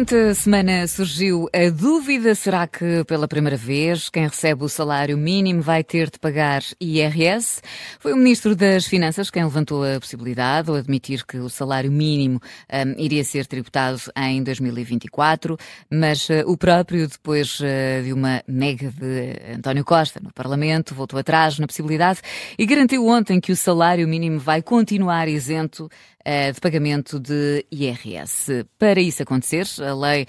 Durante a semana surgiu a dúvida: será que pela primeira vez quem recebe o salário mínimo vai ter de pagar IRS? Foi o Ministro das Finanças quem levantou a possibilidade ou admitir que o salário mínimo um, iria ser tributado em 2024, mas uh, o próprio, depois uh, de uma nega de António Costa no Parlamento, voltou atrás na possibilidade e garantiu ontem que o salário mínimo vai continuar isento de pagamento de IRS. Para isso acontecer, a lei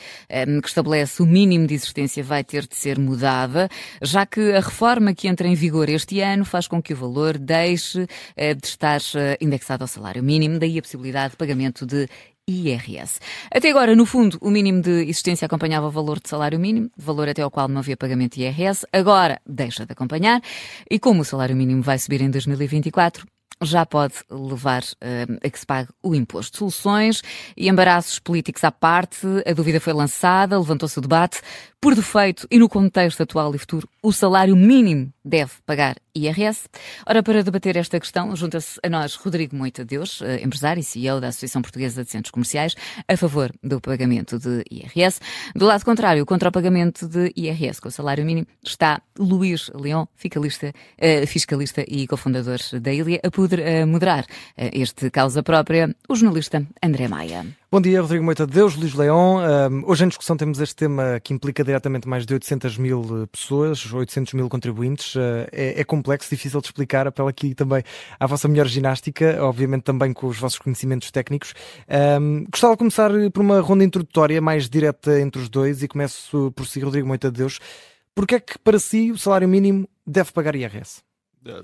que estabelece o mínimo de existência vai ter de ser mudada, já que a reforma que entra em vigor este ano faz com que o valor deixe eh, de estar eh, indexado ao salário mínimo, daí a possibilidade de pagamento de IRS. Até agora, no fundo, o mínimo de existência acompanhava o valor de salário mínimo, valor até ao qual não havia pagamento de IRS. Agora deixa de acompanhar e como o salário mínimo vai subir em 2024, já pode levar uh, a que se pague o imposto. Soluções e embaraços políticos à parte, a dúvida foi lançada, levantou-se o debate. Por defeito e no contexto atual e futuro, o salário mínimo deve pagar IRS. Ora, para debater esta questão, junta-se a nós Rodrigo Moita Deus, eh, empresário e CEO da Associação Portuguesa de Centros Comerciais, a favor do pagamento de IRS. Do lado contrário, contra o pagamento de IRS com o salário mínimo, está Luís Leão, fiscalista, uh, fiscalista e cofundador da Ilha, a poder uh, moderar este causa própria, o jornalista André Maia. Bom dia, Rodrigo Moita de Deus, Luís Leão. hoje em discussão temos este tema que implica diretamente mais de 800 mil pessoas, 800 mil contribuintes. Uh, é, é, complexo, difícil de explicar. Apelo aqui também à vossa melhor ginástica, obviamente também com os vossos conhecimentos técnicos. gostava de começar por uma ronda introdutória mais direta entre os dois e começo por si, Rodrigo Moita de Deus. Porquê é que para si o salário mínimo deve pagar IRS?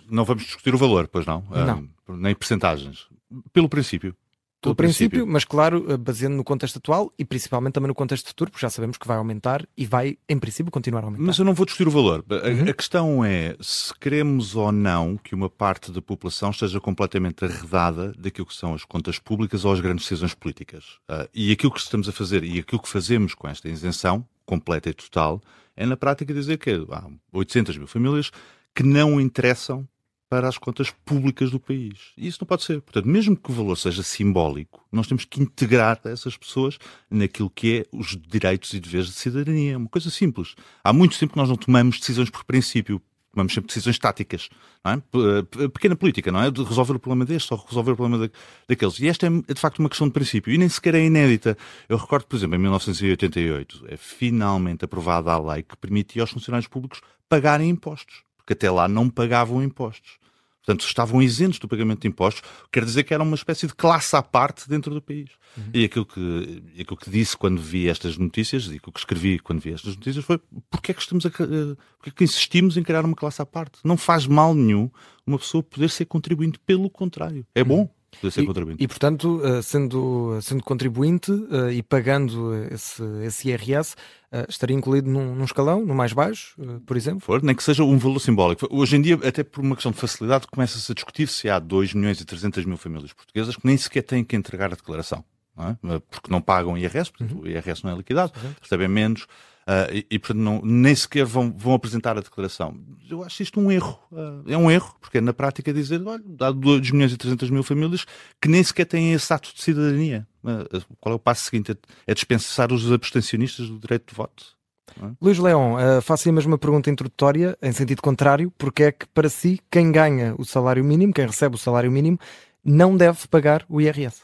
Não vamos discutir o valor, pois não? Não. nem percentagens. Pelo princípio. Pelo princípio, princípio, mas claro, eh, baseando no contexto atual e principalmente também no contexto futuro, porque já sabemos que vai aumentar e vai, em princípio, continuar a aumentar. Mas eu não vou discutir o valor. A, uhum. a questão é se queremos ou não que uma parte da população esteja completamente arredada daquilo que são as contas públicas ou as grandes decisões políticas. Uh, e aquilo que estamos a fazer e aquilo que fazemos com esta isenção completa e total é, na prática, dizer que há 800 mil famílias que não interessam para as contas públicas do país. E isso não pode ser. Portanto, mesmo que o valor seja simbólico, nós temos que integrar essas pessoas naquilo que é os direitos e deveres de cidadania. É uma coisa simples. Há muito tempo que nós não tomamos decisões por princípio. Tomamos sempre decisões táticas. É? Eh, pequena política, não é? De resolver o problema deste ou resolver o problema daqueles. E esta é, de facto, uma questão de princípio. E nem sequer é inédita. Eu recordo, por exemplo, em 1988, é finalmente aprovada a lei que permitia aos funcionários públicos pagarem impostos porque até lá não pagavam impostos. Portanto, estavam isentos do pagamento de impostos, quer dizer que era uma espécie de classe à parte dentro do país. Uhum. E aquilo que, aquilo que disse quando vi estas notícias, e aquilo que escrevi quando vi estas notícias foi porque é que estamos a, porque é que insistimos em criar uma classe à parte? Não faz mal nenhum uma pessoa poder ser contribuinte, pelo contrário. É bom. Uhum poder ser e, contribuinte. E, portanto, eh, sendo, sendo contribuinte uh, e pagando esse, esse IRS, uh, estaria incluído num, num, escalão, no mais baixo, por exemplo? For, nem que seja um valor simbólico. Hoje em dia, até por uma questão de facilidade, começa-se a discutir se há 2 milhões e 300 mil famílias portuguesas que nem sequer têm que entregar a declaração. Não é? Porque não pagam IRS, porque uhum. o IRS não é liquidado, recebem menos. Uh, e, e, portanto, não, nem sequer vão, vão apresentar a declaração. Eu acho isto um erro. Uh, é um erro, porque é na prática dizer, olha, há 2 milhões e 300 mil famílias que nem sequer têm esse ato de cidadania. Uh, qual é o passo seguinte? É dispensar os abstencionistas do direito de voto. É? Luís Leão, faço a mesma pergunta introdutória, em sentido contrário, porque é que para si, quem ganha o salário mínimo, quem recebe o salário mínimo, não deve pagar o IRS?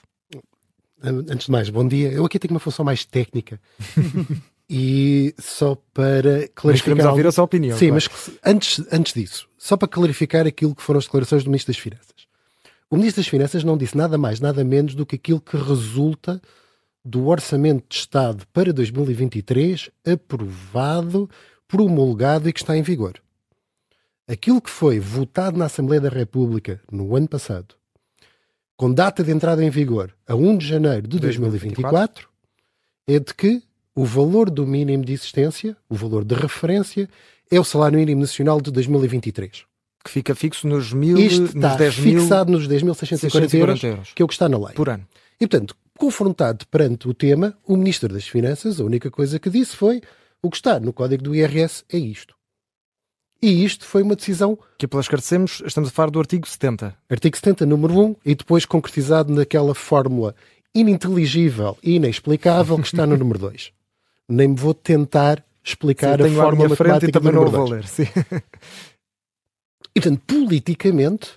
Antes de mais, bom dia. Eu aqui tenho uma função mais técnica. E só para clarificar. Mas queremos ouvir a sua opinião. Sim, claro. mas antes, antes disso, só para clarificar aquilo que foram as declarações do Ministro das Finanças. O Ministro das Finanças não disse nada mais, nada menos do que aquilo que resulta do Orçamento de Estado para 2023 aprovado, promulgado e que está em vigor. Aquilo que foi votado na Assembleia da República no ano passado, com data de entrada em vigor a 1 de janeiro de 2024, 2024 é de que o valor do mínimo de existência, o valor de referência, é o salário mínimo nacional de 2023. Que fica fixo nos mil, Isto está nos 10 fixado mil, nos 10.640 euros, euros, que é o que está na lei. Por ano. E, portanto, confrontado perante o tema, o Ministro das Finanças, a única coisa que disse foi o que está no código do IRS é isto. E isto foi uma decisão. Que, pela esclarecemos, estamos a falar do artigo 70. Artigo 70, número 1, e depois concretizado naquela fórmula ininteligível e inexplicável que está no número 2. Nem me vou tentar explicar sim, a forma matemática e também número 2. Ler, sim. E, portanto, politicamente,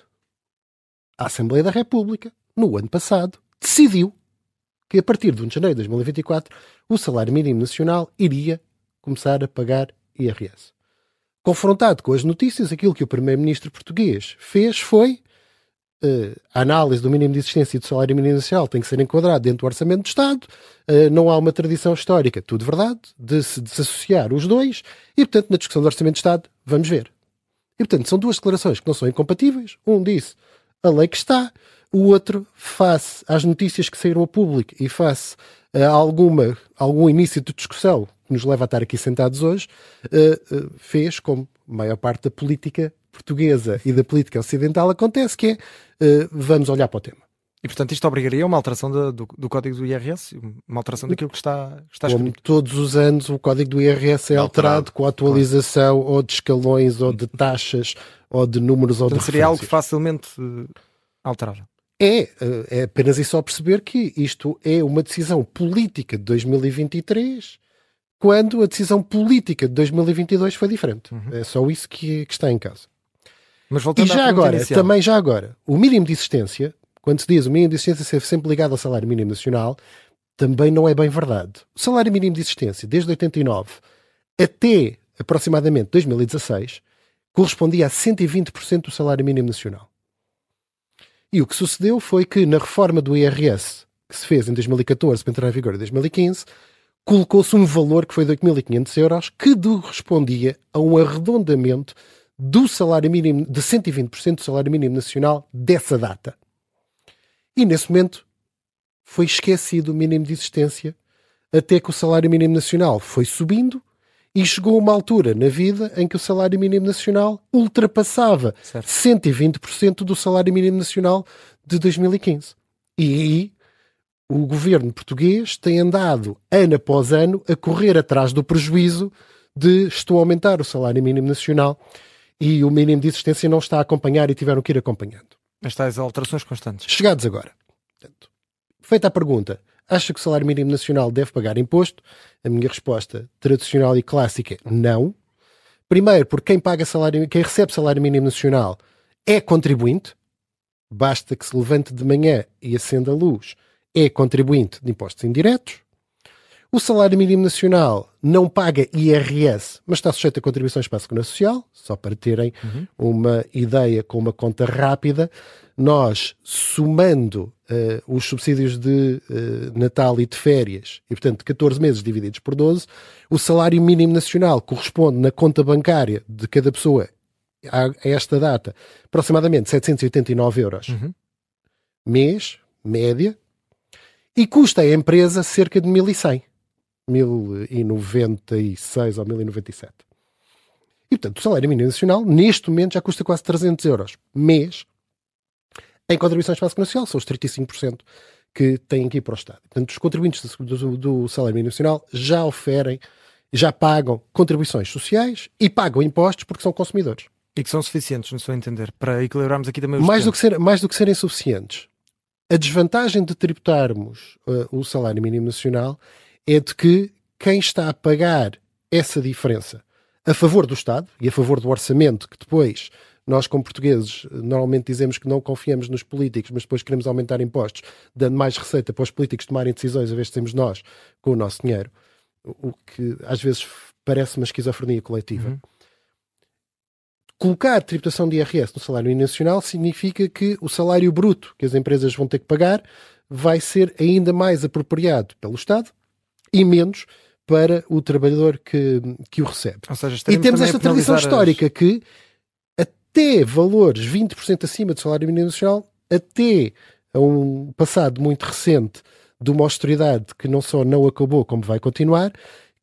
a Assembleia da República, no ano passado, decidiu que a partir de 1 de janeiro de 2024 o salário mínimo nacional iria começar a pagar IRS. Confrontado com as notícias, aquilo que o primeiro-ministro português fez foi a análise do mínimo de existência e do salário mínimo nacional tem que ser enquadrado dentro do orçamento do Estado. Uh, não há uma tradição histórica, tudo verdade, de se desassociar os dois e, portanto, na discussão do orçamento do Estado, vamos ver. E, portanto, são duas declarações que não são incompatíveis. Um disse a lei que está, o outro, face às notícias que saíram ao público e face a alguma, algum início de discussão que nos leva a estar aqui sentados hoje, fez, como maior parte da política portuguesa e da política ocidental acontece, que é uh, vamos olhar para o tema. E, portanto, isto obrigaria a uma alteração do, do, do, código do IRS, uma alteração daquilo que está, está Como escrito. todos os anos, o código do IRS é alterado, com a atualização claro. ou de escalões, ou de taxas, ou de números, ou portanto, de seria algo facilmente uh, alterável. É, uh, é apenas e só perceber que isto é uma decisão política de 2023, quando a decisão política de 2022 foi diferente. Uhum. É só isso que, que está em causa. Mas voltando e já agora, inicial. também já agora, o mínimo de existência, quando se diz o mínimo de existência ser sempre ligado ao salário mínimo nacional, também não é bem verdade. O salário mínimo de existência, desde 89 até aproximadamente 2016, correspondia a 120% do salário mínimo nacional. E o que sucedeu foi que na reforma do IRS, que se fez em 2014 para entrar em vigor em 2015, colocou-se um valor que foi de 8.500 euros, que correspondia a um arredondamento do salário mínimo, de 120% do salário mínimo nacional dessa data. E nesse momento foi esquecido o mínimo de existência, até que o salário mínimo nacional foi subindo e chegou a uma altura na vida em que o salário mínimo nacional ultrapassava certo. 120% do salário mínimo nacional de 2015. E aí o governo português tem andado ano após ano a correr atrás do prejuízo de estou a aumentar o salário mínimo nacional e o mínimo de existência não está a acompanhar e tiveram que ir acompanhando. As tais alterações constantes. Chegados agora. Portanto, feita a pergunta, acha que o salário mínimo nacional deve pagar imposto? A minha resposta tradicional e clássica é não. Primeiro, porque quem paga salário, quem recebe salário mínimo nacional é contribuinte. Basta que se levante de manhã e acenda a luz. É contribuinte de impostos indiretos. O salário mínimo nacional não paga IRS, mas está sujeito a contribuições para a Segurança Social, só para terem uhum. uma ideia com uma conta rápida. Nós, somando uh, os subsídios de uh, Natal e de férias, e portanto 14 meses divididos por 12, o salário mínimo nacional corresponde na conta bancária de cada pessoa a, esta data aproximadamente 789 euros uhum. mês, média, e custa à empresa cerca de 1100. 1096 ou 1097. E, portanto, o salário mínimo nacional, neste momento, já custa quase 300 euros mês em contribuições para a Segurança Social. São os 35% que têm que ir para o Estado. Portanto, os contribuintes do, do salário mínimo nacional já oferem, já pagam contribuições sociais e pagam impostos porque são consumidores. E que são suficientes, no seu entender, para equilibrarmos aqui também os mais do, que ser, mais do que serem suficientes. A desvantagem de tributarmos uh, o salário mínimo nacional é de que quem está a pagar essa diferença a favor do Estado e a favor do orçamento, que depois nós, como portugueses, normalmente dizemos que não confiamos nos políticos, mas depois queremos aumentar impostos, dando mais receita para os políticos tomarem decisões, a vez de sermos nós com o nosso dinheiro, o que às vezes parece uma esquizofrenia coletiva. Uhum. Colocar tributação de IRS no salário nacional significa que o salário bruto que as empresas vão ter que pagar vai ser ainda mais apropriado pelo Estado e menos para o trabalhador que, que o recebe. Seja, e temos esta tradição histórica as... que até valores 20% acima do salário mínimo nacional, até a um passado muito recente de uma austeridade que não só não acabou, como vai continuar,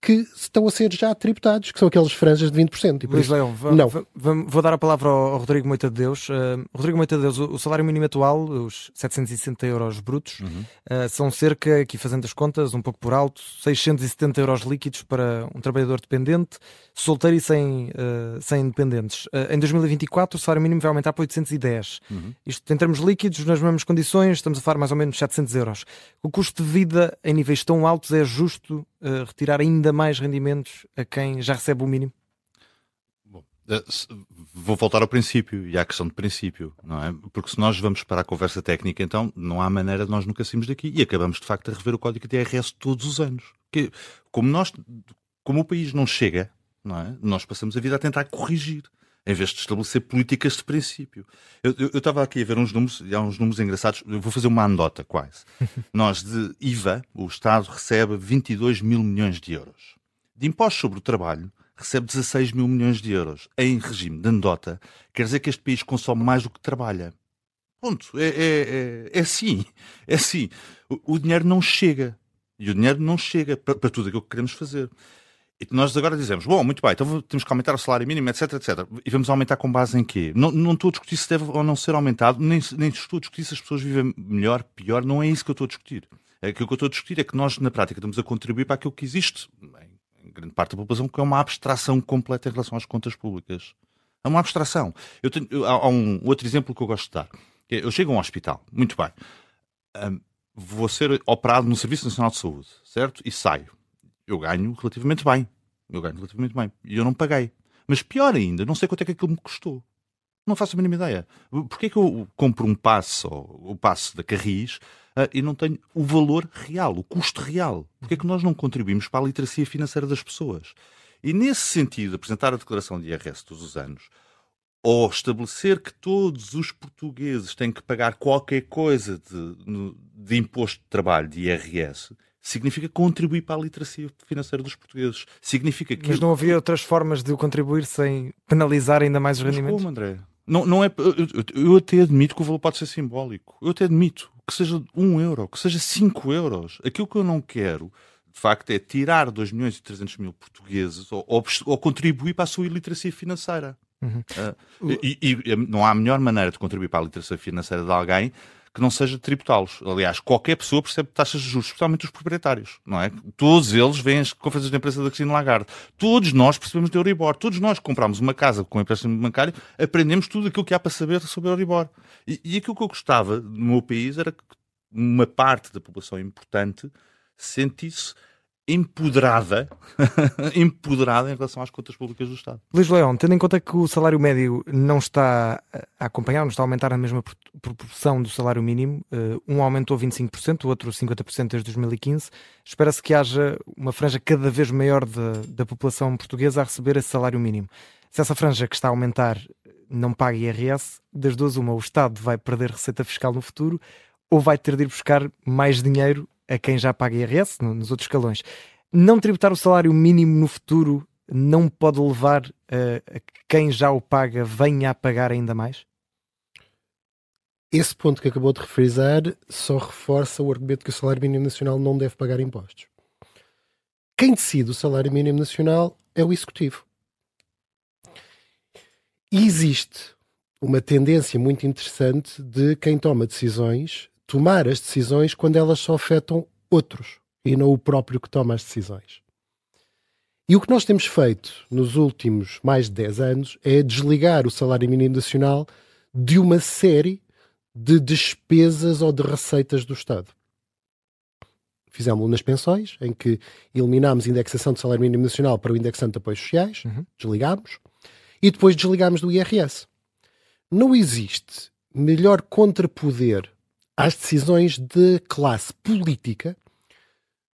que estão a ser já tributados, que são aqueles franjas de 20%. E Luís Leão, vou, não. Vou, vou, dar a palavra ao, Rodrigo Moita de Deus. Uh, Rodrigo Moita de Deus, o, o, salário mínimo atual, os 760 euros brutos, uhum. uh, são cerca, aqui fazendo as contas, um pouco por alto, 670 euros líquidos para um trabalhador dependente, solteiro e sem, uh, sem dependentes. em 2024, o salário mínimo vai aumentar para 810. Uhum. Isto em termos líquidos, nas mesmas condições, estamos a falar mais ou menos 700 euros. O custo de vida em níveis tão altos é justo uh, retirar ainda mais rendimentos a quem já recebe o mínimo? Bom, eh, vou voltar ao princípio e à questão de princípio, não é? Porque se nós vamos para a conversa técnica, então não há maneira de nós nunca sairmos daqui e acabamos de facto a rever o código de IRS todos os anos. Que, como nós, como o país não chega, não é? Nós passamos a vida a tentar corrigir em vez de estabelecer políticas de princípio. Eu, eu, eu estava aqui a ver uns números, e há uns números engraçados, eu vou fazer uma anedota quase. Nós, de IVA, o Estado recebe 22 mil milhões de euros. De impostos sobre o trabalho, recebe 16 mil milhões de euros. Em regime de anedota, quer dizer que este país consome mais do que trabalha. Ponto. É, é, é, é assim. É assim. O, o dinheiro não chega. E o dinheiro não chega para, para tudo aquilo que queremos fazer. E nós agora dizemos, bom, muito bem, então temos que aumentar o salário mínimo, etc, etc. E vamos aumentar com base em quê? Não, não estou a discutir se deve ou não ser aumentado, nem, nem estou a discutir se as pessoas vivem melhor, pior, não é isso que eu estou a discutir. É que eu estou a discutir é que nós, na prática, estamos a contribuir para aquilo que existe, em grande parte da população, que é uma abstração completa em relação às contas públicas. É uma abstração. Eu tenho, eu, há, um outro exemplo que eu gosto de dar. Eu chego a um hospital, muito bem, um, vou ser operado no Serviço Nacional de Saúde, certo? E saio eu ganho relativamente bem. Eu ganho relativamente bem. E eu não paguei. Mas pior ainda, não sei quanto é que aquilo me custou. Não faço a mínima ideia. Porquê é que eu compro um passe, ou o passe da Carris, uh, e não tenho o valor real, o custo real? Porquê é que nós não contribuímos para a literacia financeira das pessoas? E nesse sentido, apresentar a declaração de IRS todos os anos, ou estabelecer que todos os portugueses têm que pagar qualquer coisa de, de imposto de trabalho, de IRS, significa contribuir para a literacia financeira dos portugueses. Significa que. Mas não havia outras formas de contribuir sem penalizar ainda mais os rendimentos? Como, André? Não, não é, eu, eu até admito que o valor pode ser simbólico. Eu até admito que seja um euro, que seja cinco euros. Aquilo que eu não quero, de facto, é tirar 2 milhões e 300 mil portugueses ou, ou, ou contribuir para a sua iliteracia financeira. Uhum. Uh, e, e, não há melhor maneira de contribuir para a literacia financeira de alguém que não seja tributá-los. Aliás, qualquer pessoa percebe taxas de juros, especialmente os proprietários, não é? Todos eles vêm as conferências de imprensa da Cristina Lagarde. Todos nós percebemos de Euribor. Todos nós que compramos uma casa com empréstimo bancário, aprendemos tudo aquilo que há para saber sobre Euribor. E, e aquilo que eu gostava no meu país era que uma parte da população importante sentisse empoderada, empoderada em relação às contas públicas do Estado. Luís Leão, tendo em conta que o salário médio não está a acompanhar, não está a aumentar na mesma proporção do salário mínimo, eh, um aumentou 25%, o outro 50% desde 2015, espera-se que haja uma franja cada vez maior de, da população portuguesa a receber esse salário mínimo. Se essa franja que está a aumentar não paga IRS, das duas uma, o Estado vai perder receita fiscal no futuro ou vai ter de ir buscar mais dinheiro a quem já paga IRS, nos outros escalões. Não tributar o salário mínimo no futuro não pode levar a, a quem já o paga venha a pagar ainda mais? Esse ponto que acabou de refrisar só reforça o argumento que o salário mínimo nacional não deve pagar impostos. Quem decide o salário mínimo nacional é o executivo. E existe uma tendência muito interessante de quem toma decisões tomar as decisões quando elas só afetam outros e não o próprio que toma as decisões. E o que nós temos feito nos últimos mais de 10 anos é desligar o salário mínimo nacional de uma série de despesas ou de receitas do Estado. Fizemos nas pensões, em que eliminámos a indexação do salário mínimo nacional para o indexante de apoios sociais, uhum. desligámos, e depois desligámos do IRS. Não existe melhor contrapoder às decisões de classe política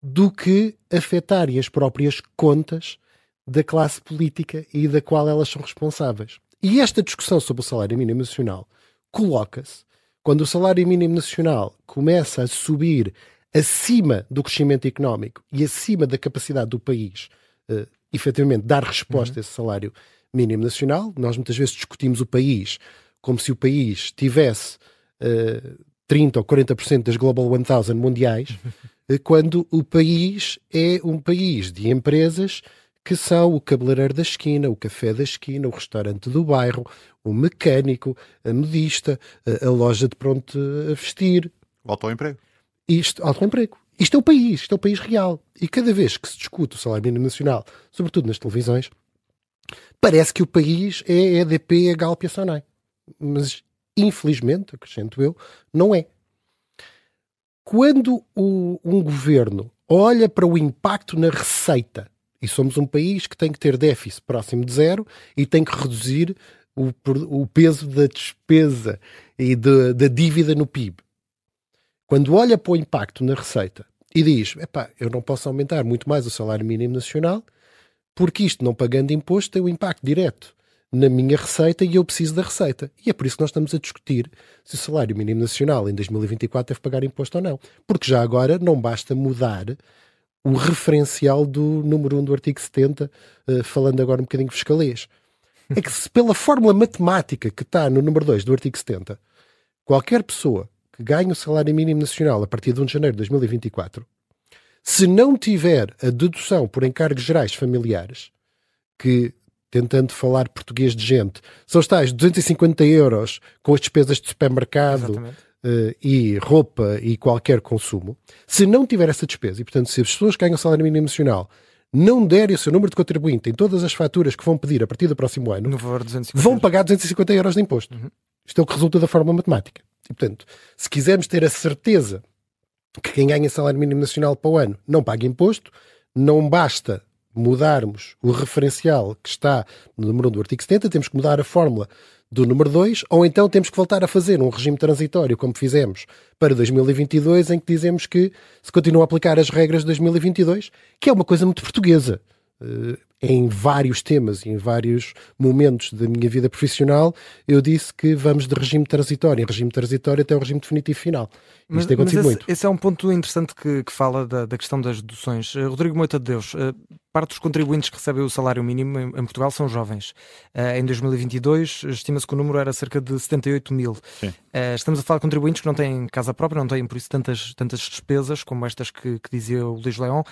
do que afetarem as próprias contas da classe política e da qual elas são responsáveis. E esta discussão sobre o salário mínimo nacional coloca-se quando o salário mínimo nacional começa a subir acima do crescimento económico e acima da capacidade do país, uh, efetivamente, dar resposta uhum. a esse salário mínimo nacional. Nós muitas vezes discutimos o país como se o país tivesse uh, 30 ou 40% das Global 1000 mundiais, quando o país é um país de empresas que são o cabeleireiro da esquina, o café da esquina, o restaurante do bairro, o mecânico, a modista, a, a loja de pronto a vestir. Volta ao emprego. Isto, emprego. Isto é o país, isto é o país real. E cada vez que se discute o salário mínimo nacional, sobretudo nas televisões, parece que o país é a EDP, a Galp e a Sonai. Mas, infelizmente, acrescento eu, não é. Quando o, um governo olha para o impacto na receita, e somos um país que tem que ter déficit próximo de zero e tem que reduzir o, o peso da despesa e de, da dívida no PIB. Quando olha para o impacto na receita e diz: epá, eu não posso aumentar muito mais o salário mínimo nacional, porque isto, não pagando imposto, tem um impacto direto na minha receita e eu preciso da receita. E é por isso que nós estamos a discutir se o salário mínimo nacional em 2024 deve pagar imposto ou não. Porque já agora não basta mudar o referencial do número 1 do artigo 70, uh, falando agora um bocadinho fiscalês. É que se pela fórmula matemática que está no número 2 do artigo 70, qualquer pessoa que ganha o salário mínimo nacional a partir de 1 de janeiro de 2024, se não tiver a dedução por encargos gerais familiares, que, tentando falar português de gente, são os tais 250 euros com as despesas de supermercado uh, e roupa e qualquer consumo, se não tiver essa despesa, e portanto, se as pessoas que ganham salário mínimo nacional não derem o seu número de contribuinte em todas as faturas que vão pedir a partir do próximo ano, vão pagar 250 euros de imposto. Uhum. Isto é o que resulta da forma matemática. E, portanto, se quisermos ter a certeza que quem ganha salário mínimo nacional para o ano não paga imposto, não basta mudarmos o referencial que está no número 1 do artigo 70, temos que mudar a fórmula do número 2, ou então temos que voltar a fazer um regime transitório, como fizemos para 2022, em que dizemos que se continua a aplicar as regras de 2022, que é uma coisa muito portuguesa. Uh, em vários temas e em vários momentos da minha vida profissional, eu disse que vamos de regime transitório, em regime transitório até o regime definitivo final. Mas, Isto tem acontecido esse, muito. Esse é um ponto interessante que, que fala da, da, questão das deduções. Uh, Rodrigo Moita de Deus, uh, parte dos contribuintes que recebem o salário mínimo em, em Portugal são jovens. Uh, em 2022, estima-se que o número era cerca de 78 mil. estamos a falar de contribuintes que não têm casa própria, não têm por isso tantas, tantas despesas como estas que, que dizia o Luís Leão,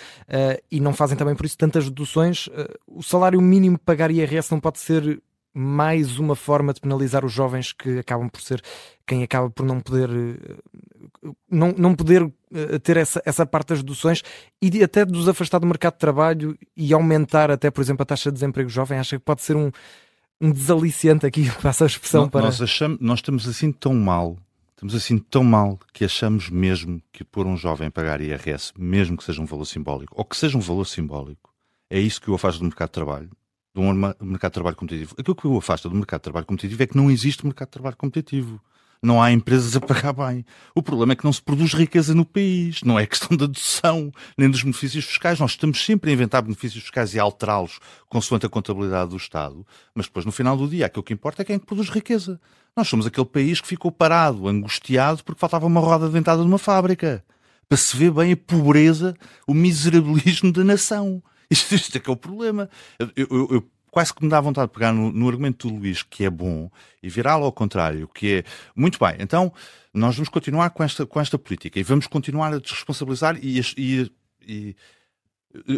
e não fazem também por isso tantas deduções o salário mínimo pagar IRS não pode ser mais uma forma de penalizar os jovens que acabam por ser quem acaba por não poder eh, não, não poder eh, ter essa, essa parte das deduções e até de os afastar do mercado de trabalho e aumentar até, por exemplo, a taxa de desemprego jovem, acha que pode ser um, um desaliciante aqui, passa a expressão não, para... Nós, achamos, nós estamos assim tão mal, estamos assim tão mal que achamos mesmo que por um jovem pagar IRS, mesmo que seja um valor simbólico, ou que seja um valor simbólico, é isso que o afasta do mercado de trabalho, de um mercado de trabalho competitivo. Aquilo que o afasta do mercado de trabalho competitivo é que não existe mercado de trabalho competitivo. Não há empresas a pagar bem. O problema é que não se produz riqueza no país. Não é questão da dedução, nem dos benefícios fiscais. Nós estamos sempre a inventar benefícios fiscais e alterá-los consoante a contabilidade do Estado. Mas depois, no final do dia, aquilo que importa é quem é produz riqueza. Nós somos aquele país que ficou parado, angustiado, porque faltava uma roda dentada de uma fábrica. Para se ver bem a pobreza, o miserabilismo da nação. Isto, isto é que é o problema. Eu, eu, eu, quase que me dá vontade de pegar no, no argumento do Luís, que é bom, e virá-lo ao contrário, que é muito bem. Então, nós vamos continuar com esta, com esta política e vamos continuar a desresponsabilizar e, e, e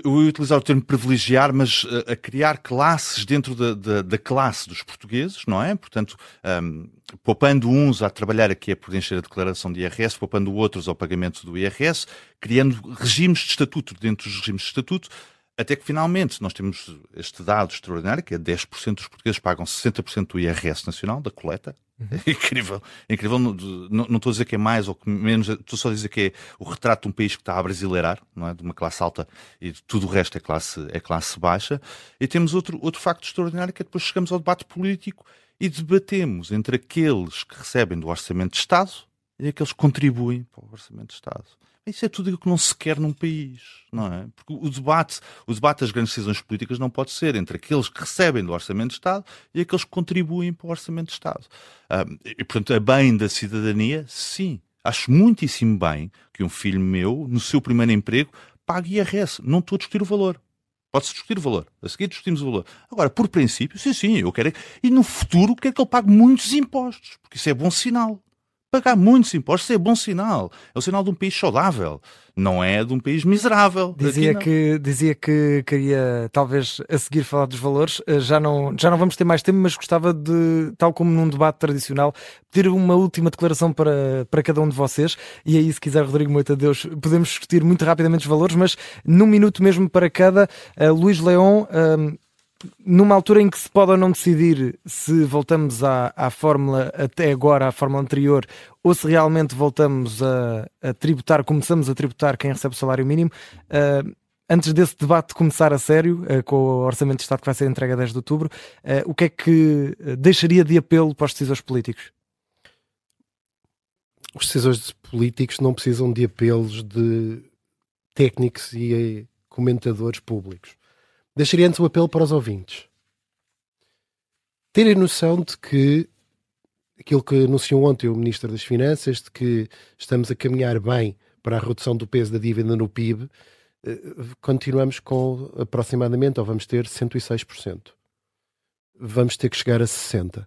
eu ia utilizar o termo privilegiar, mas a, criar classes dentro da, da, da, classe dos portugueses, não é? Portanto, um, poupando uns a trabalhar aqui a preencher a declaração de IRS, poupando outros ao pagamento do IRS, criando regimes de estatuto dentro dos regimes de estatuto, até que finalmente nós temos este dado extraordinário, que é 10% dos portugueses pagam 60% do IRS nacional, da coleta. Uhum. É incrível. É incrível. Não, não, estou a dizer que é mais ou que menos, estou só a dizer que é o retrato de um país que está a brasileirar, não é? De uma classe alta e tudo o resto é classe, é classe baixa. E temos outro, outro facto extraordinário que é depois chegamos ao debate político e debatemos entre aqueles que recebem do Orçamento de Estado e aqueles que contribuem para o Orçamento de Estado. Isso é tudo o que não se quer num país, não é? Porque o debate, o debate das grandes decisões políticas não pode ser entre aqueles que recebem do Orçamento de Estado e aqueles que contribuem para o Orçamento de Estado. Um, e, portanto, a bem da cidadania, sim. Acho muitíssimo bem que um filho meu, no seu primeiro emprego, pague IRS. Não estou a discutir o valor. Pode-se discutir o valor. A seguir discutimos o valor. Agora, por princípio, sim, sim, eu quero. E no futuro, quero que ele pague muitos impostos, porque isso é bom sinal pagar muitos impostos é bom sinal. É o sinal de um país saudável, não é de um país miserável. Dizia que, dizia que queria, talvez, a seguir falar dos valores. Eh, já não, já não vamos ter mais tempo, mas gostava de, tal como num debate tradicional, pedir uma última declaração para, para cada um de vocês. E aí, se quiser, Rodrigo Moita Deus, podemos discutir muito rapidamente os valores, mas num minuto mesmo para cada. Uh, Luís Leão. Uh, numa altura em que se pode ou não decidir se voltamos à, à fórmula até agora, à fórmula anterior, ou se realmente voltamos a, a tributar, começamos a tributar quem recebe o salário mínimo, uh, antes desse debate começar a sério, uh, com o Orçamento de Estado que vai ser entregue a 10 de outubro, uh, o que é que deixaria de apelo para os decisores políticos? Os decisores políticos não precisam de apelos de técnicos e comentadores públicos Deixaria antes o apelo para os ouvintes. Terem noção de que aquilo que anunciou ontem o Ministro das Finanças, de que estamos a caminhar bem para a redução do peso da dívida no PIB, eh, continuamos com aproximadamente, ou vamos ter 106%. Vamos ter que chegar a 60%.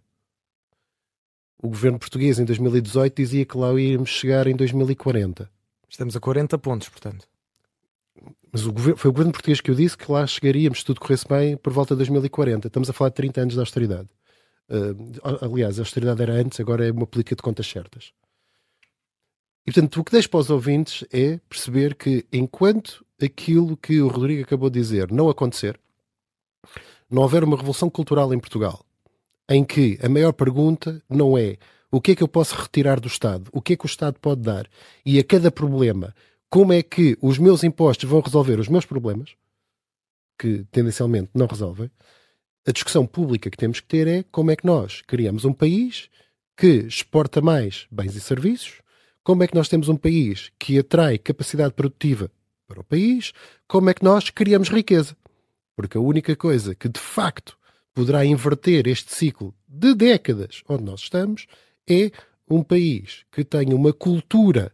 O governo português em 2018 dizia que lá íamos chegar em 2040. Estamos a 40 pontos, portanto. Mas o governo, foi o governo português que eu disse que lá chegaríamos, se tudo corresse bem, por volta de 2040. Estamos a falar de 30 anos de austeridade. Uh, aliás, a austeridade era antes, agora é uma política de contas certas. E portanto, o que deixo para os ouvintes é perceber que enquanto aquilo que o Rodrigo acabou de dizer não acontecer, não houver uma revolução cultural em Portugal, em que a maior pergunta não é o que é que eu posso retirar do Estado, o que é que o Estado pode dar, e a cada problema como é que os meus impostos vão resolver os meus problemas, que tendencialmente não resolvem, a discussão pública que temos que ter é como é que nós criamos um país que exporta mais bens e serviços, como é que nós temos um país que atrai capacidade produtiva para o país, como é que nós criamos riqueza. Porque a única coisa que de facto poderá inverter este ciclo de décadas onde nós estamos é um país que tenha uma cultura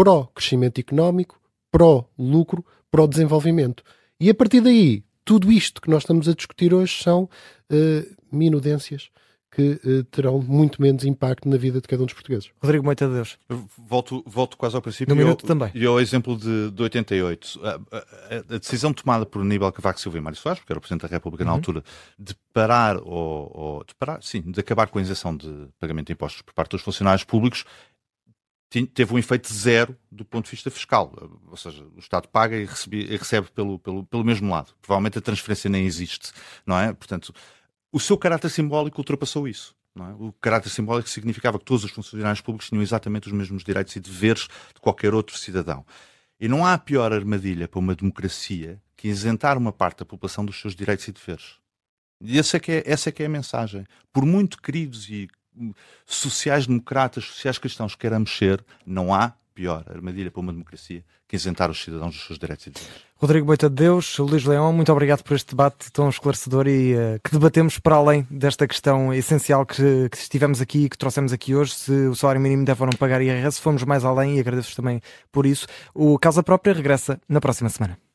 pró-crescimento económico, pró-lucro, pró-desenvolvimento. E a partir daí, tudo isto que nós estamos a discutir hoje são uh, minudências que uh, terão muito menos impacto na vida de cada um dos portugueses. Rodrigo Moita de Deus. Volto, volto quase ao princípio. No minuto também. E ao exemplo de, de 88. A, a, a, decisão tomada por Aníbal Cavaco Silva e Mário Soares, porque era o Presidente da República uhum. na altura, de parar, ou, ou, de parar, sim, de acabar com a isenção de pagamento de impostos por parte dos funcionários públicos, teve um efeito zero do ponto de vista fiscal. Ou seja, o Estado paga e recebe, e recebe pelo, pelo, pelo mesmo lado. Provavelmente a transferência nem existe, não é? Portanto, o seu caráter simbólico ultrapassou isso. É? O caráter simbólico significava que todos os funcionários públicos tinham exatamente os mesmos direitos e deveres de qualquer outro cidadão. E não há pior armadilha para uma democracia que isentar uma parte da população dos seus direitos e deveres. E essa é que é, essa é, que é a mensagem. Por muito queridos e sociais-democratas, sociais-cristãos queiramos ser, não há pior armadilha para uma democracia que isentar os cidadãos dos seus direitos e deveres. Rodrigo Boita de Deus, Luís Leão, muito obrigado por este debate tão esclarecedor e uh, que debatemos para além desta questão essencial que, que estivemos aqui e que trouxemos aqui hoje, se o salário mínimo deve ou não pagar IRS, fomos mais além e agradeço também por isso. O Casa Própria regressa na próxima semana.